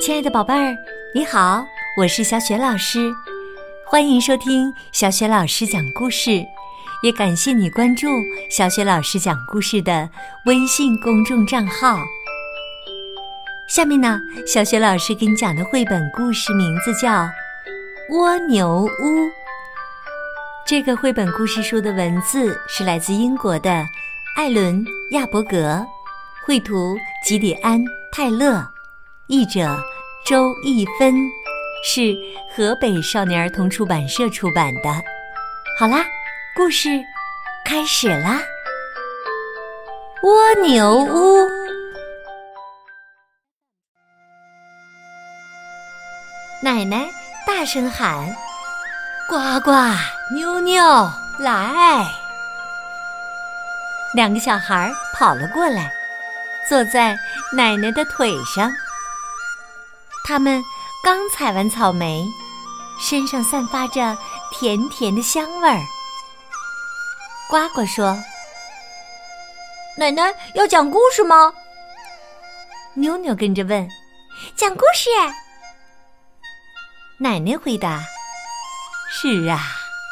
亲爱的宝贝儿，你好，我是小雪老师，欢迎收听小雪老师讲故事，也感谢你关注小雪老师讲故事的微信公众账号。下面呢，小雪老师给你讲的绘本故事名字叫《蜗牛屋》。这个绘本故事书的文字是来自英国的艾伦·亚伯格，绘图吉里安·泰勒，译者周逸芬，是河北少年儿童出版社出版的。好啦，故事开始啦！蜗牛屋，奶奶大声喊：“呱呱！”妞妞，来！两个小孩跑了过来，坐在奶奶的腿上。他们刚采完草莓，身上散发着甜甜的香味儿。呱呱说：“奶奶要讲故事吗？”妞妞跟着问：“讲故事？”奶奶回答：“是啊。”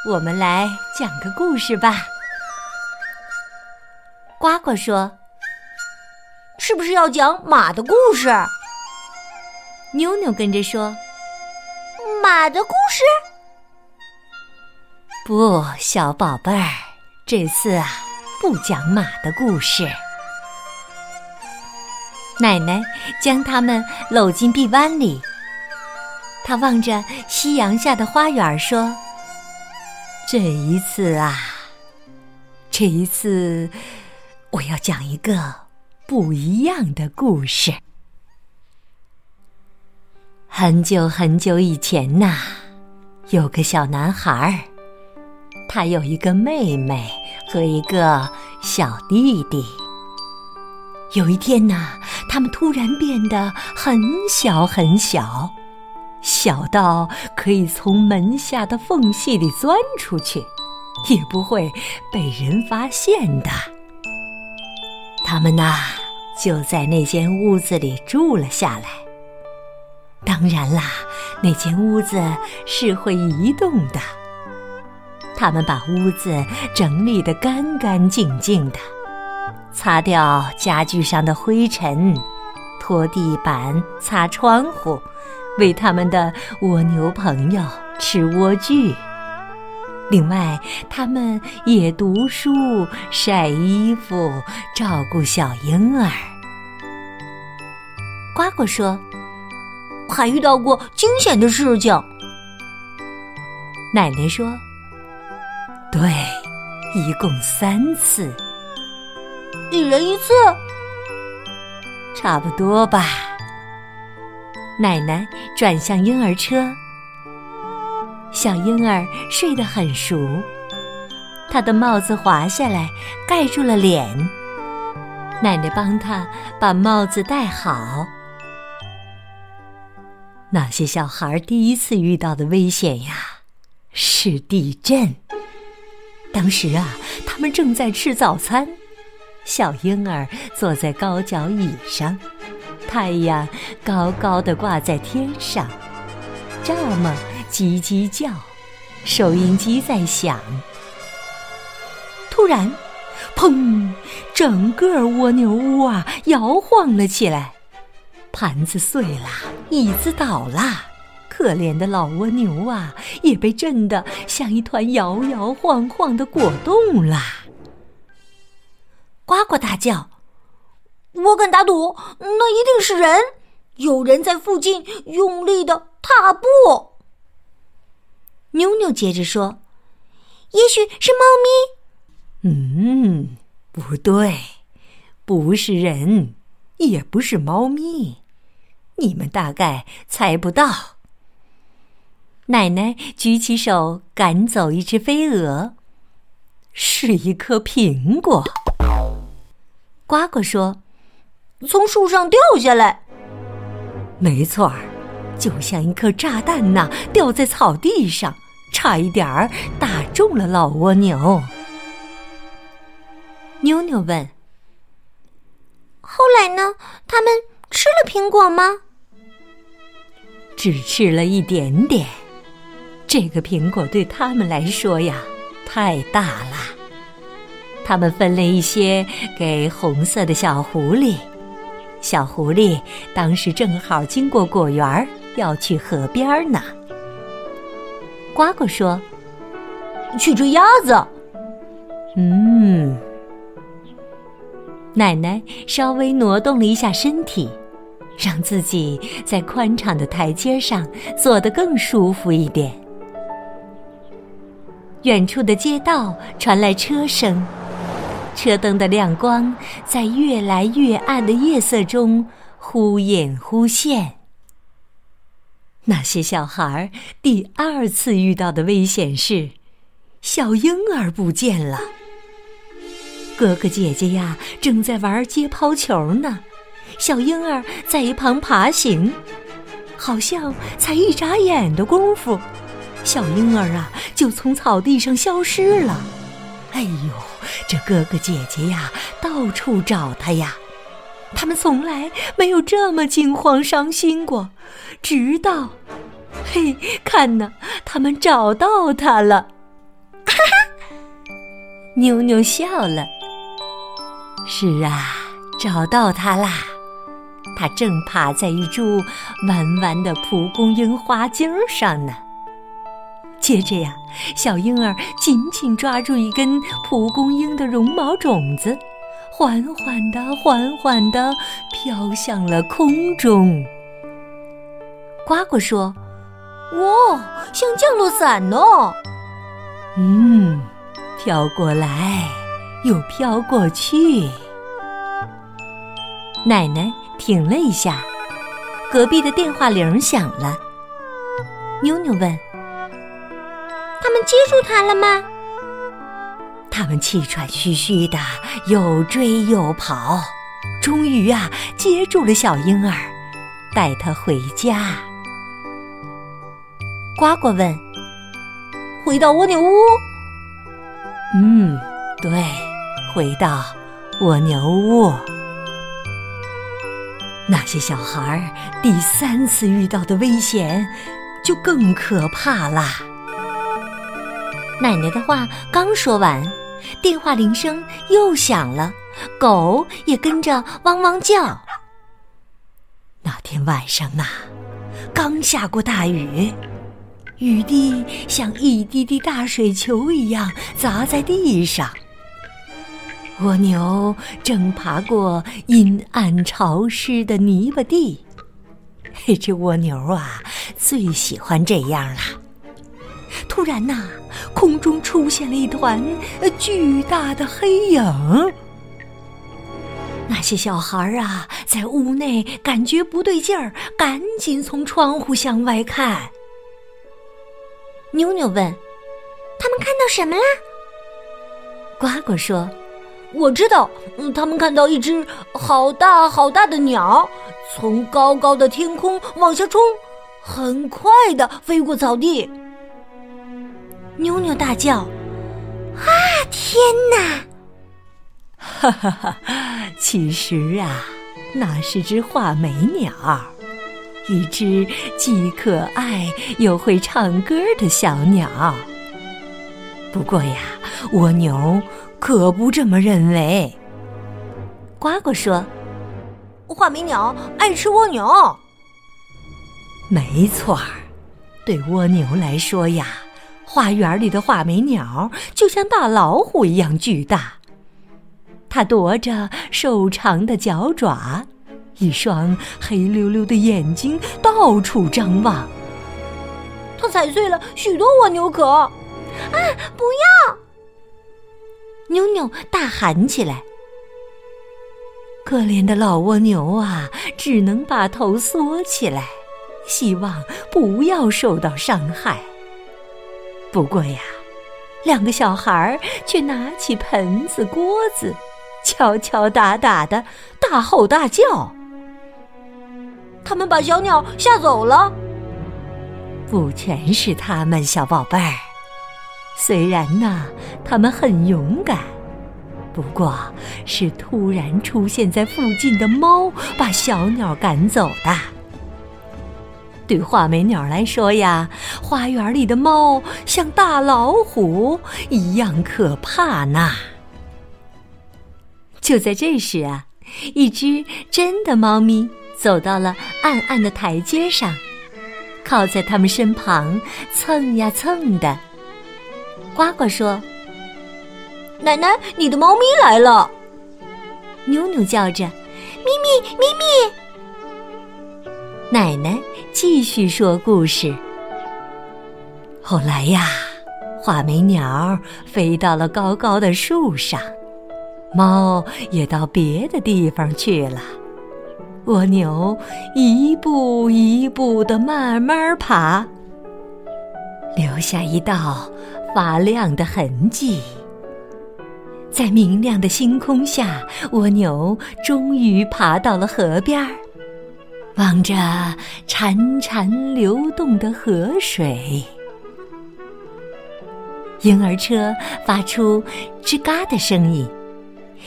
我们来讲个故事吧。呱呱说：“是不是要讲马的故事？”妞妞跟着说：“马的故事？”不，小宝贝儿，这次啊，不讲马的故事。奶奶将他们搂进臂弯里，她望着夕阳下的花园说。这一次啊，这一次，我要讲一个不一样的故事。很久很久以前呐，有个小男孩儿，他有一个妹妹和一个小弟弟。有一天呐，他们突然变得很小很小。小到可以从门下的缝隙里钻出去，也不会被人发现的。他们呐，就在那间屋子里住了下来。当然啦，那间屋子是会移动的。他们把屋子整理得干干净净的，擦掉家具上的灰尘，拖地板，擦窗户。为他们的蜗牛朋友吃莴苣，另外，他们也读书、晒衣服、照顾小婴儿。呱呱说：“还遇到过惊险的事情。”奶奶说：“对，一共三次，一人一次，差不多吧。”奶奶转向婴儿车，小婴儿睡得很熟，他的帽子滑下来盖住了脸。奶奶帮他把帽子戴好。那些小孩第一次遇到的危险呀，是地震。当时啊，他们正在吃早餐，小婴儿坐在高脚椅上。太阳高高的挂在天上，蚱蜢叽叽叫，收音机在响。突然，砰！整个蜗牛屋啊摇晃了起来，盘子碎了，椅子倒了，可怜的老蜗牛啊也被震得像一团摇摇晃晃的果冻啦。呱呱大叫。我敢打赌，那一定是人，有人在附近用力的踏步。妞妞接着说：“也许是猫咪。”“嗯，不对，不是人，也不是猫咪，你们大概猜不到。”奶奶举起手赶走一只飞蛾，是一颗苹果。呱呱说。从树上掉下来，没错儿，就像一颗炸弹呐，掉在草地上，差一点儿打中了老蜗牛。妞妞问：“后来呢？他们吃了苹果吗？”只吃了一点点。这个苹果对他们来说呀，太大了。他们分了一些给红色的小狐狸。小狐狸当时正好经过果园，要去河边呢。呱呱说：“去追鸭子。”嗯。奶奶稍微挪动了一下身体，让自己在宽敞的台阶上坐得更舒服一点。远处的街道传来车声，车灯的亮光在越来越暗的夜色中忽隐忽现。那些小孩第二次遇到的危险是，小婴儿不见了。哥哥姐姐呀，正在玩接抛球呢，小婴儿在一旁爬行，好像才一眨眼的功夫，小婴儿啊就从草地上消失了。哎呦，这哥哥姐姐呀，到处找他呀，他们从来没有这么惊慌伤心过，直到，嘿，看呐，他们找到他了，哈哈，妞妞笑了。是啊，找到他啦！它正趴在一株弯弯的蒲公英花茎上呢。接着呀，小婴儿紧紧抓住一根蒲公英的绒毛种子，缓缓地、缓缓地飘向了空中。呱呱说：“哇，像降落伞呢！”嗯，飘过来。又飘过去。奶奶停了一下，隔壁的电话铃响了。妞妞问：“他们接住他了吗？”他们气喘吁吁的，又追又跑，终于啊，接住了小婴儿，带他回家。呱呱问：“回到蜗牛屋？”嗯，对。回到蜗牛屋，那些小孩第三次遇到的危险就更可怕啦。奶奶的话刚说完，电话铃声又响了，狗也跟着汪汪叫。那天晚上啊，刚下过大雨，雨滴像一滴滴大水球一样砸在地上。蜗牛正爬过阴暗潮湿的泥巴地，嘿，这蜗牛啊，最喜欢这样了。突然呐，空中出现了一团巨大的黑影。那些小孩啊，在屋内感觉不对劲儿，赶紧从窗户向外看。妞妞问：“他们看到什么了？”呱呱说。我知道，嗯，他们看到一只好大好大的鸟，从高高的天空往下冲，很快的飞过草地。妞妞大叫：“啊，天哪！”哈哈哈！其实啊，那是只画眉鸟，一只既可爱又会唱歌的小鸟。不过呀，蜗牛。可不这么认为。呱呱说：“画眉鸟爱吃蜗牛。”没错儿，对蜗牛来说呀，花园里的画眉鸟就像大老虎一样巨大。它踱着瘦长的脚爪，一双黑溜溜的眼睛到处张望。它踩碎了许多蜗牛壳。啊，不要！妞妞大喊起来：“可怜的老蜗牛啊，只能把头缩起来，希望不要受到伤害。”不过呀，两个小孩却拿起盆子、锅子，敲敲打打的大吼大叫。他们把小鸟吓走了。不全是他们，小宝贝儿。虽然呢，他们很勇敢，不过是突然出现在附近的猫把小鸟赶走的。对画眉鸟来说呀，花园里的猫像大老虎一样可怕呢。就在这时啊，一只真的猫咪走到了暗暗的台阶上，靠在他们身旁蹭呀蹭的。呱呱说：“奶奶，你的猫咪来了！”妞妞叫着：“咪咪，咪咪！”奶奶继续说故事。后来呀，画眉鸟飞到了高高的树上。猫也到别的地方去了，蜗牛一步一步的慢慢爬，留下一道发亮的痕迹。在明亮的星空下，蜗牛终于爬到了河边儿，望着潺潺流动的河水，婴儿车发出吱嘎的声音。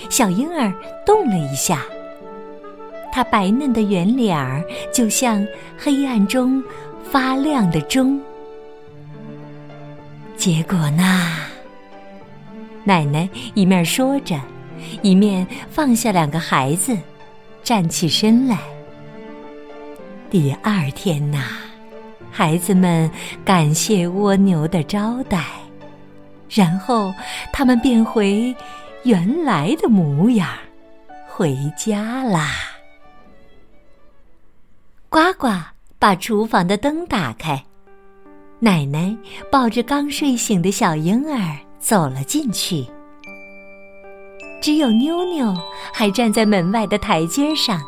小婴儿动了一下，它白嫩的圆脸儿就像黑暗中发亮的钟。结果呢？奶奶一面说着，一面放下两个孩子，站起身来。第二天呐，孩子们感谢蜗牛的招待，然后他们变回。原来的模样，回家啦。呱呱把厨房的灯打开，奶奶抱着刚睡醒的小婴儿走了进去。只有妞妞还站在门外的台阶上，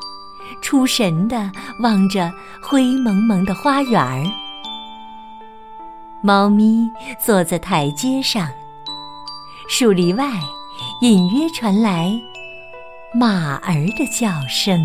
出神的望着灰蒙蒙的花园。猫咪坐在台阶上，树篱外。隐约传来马儿的叫声。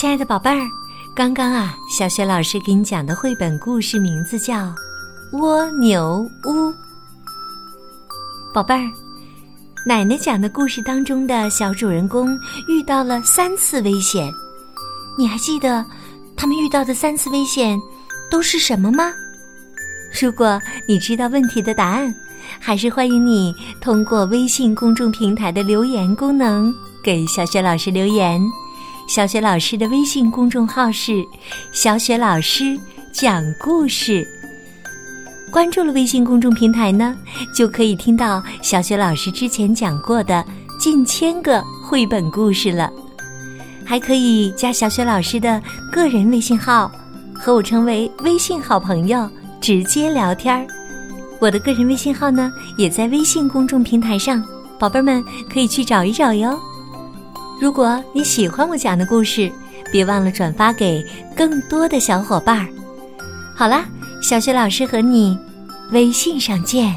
亲爱的宝贝儿，刚刚啊，小雪老师给你讲的绘本故事名字叫《蜗牛屋》，宝贝儿。奶奶讲的故事当中的小主人公遇到了三次危险，你还记得他们遇到的三次危险都是什么吗？如果你知道问题的答案，还是欢迎你通过微信公众平台的留言功能给小雪老师留言。小雪老师的微信公众号是“小雪老师讲故事”。关注了微信公众平台呢，就可以听到小雪老师之前讲过的近千个绘本故事了，还可以加小雪老师的个人微信号，和我成为微信好朋友，直接聊天儿。我的个人微信号呢，也在微信公众平台上，宝贝们可以去找一找哟。如果你喜欢我讲的故事，别忘了转发给更多的小伙伴儿。好啦。小雪老师和你微信上见。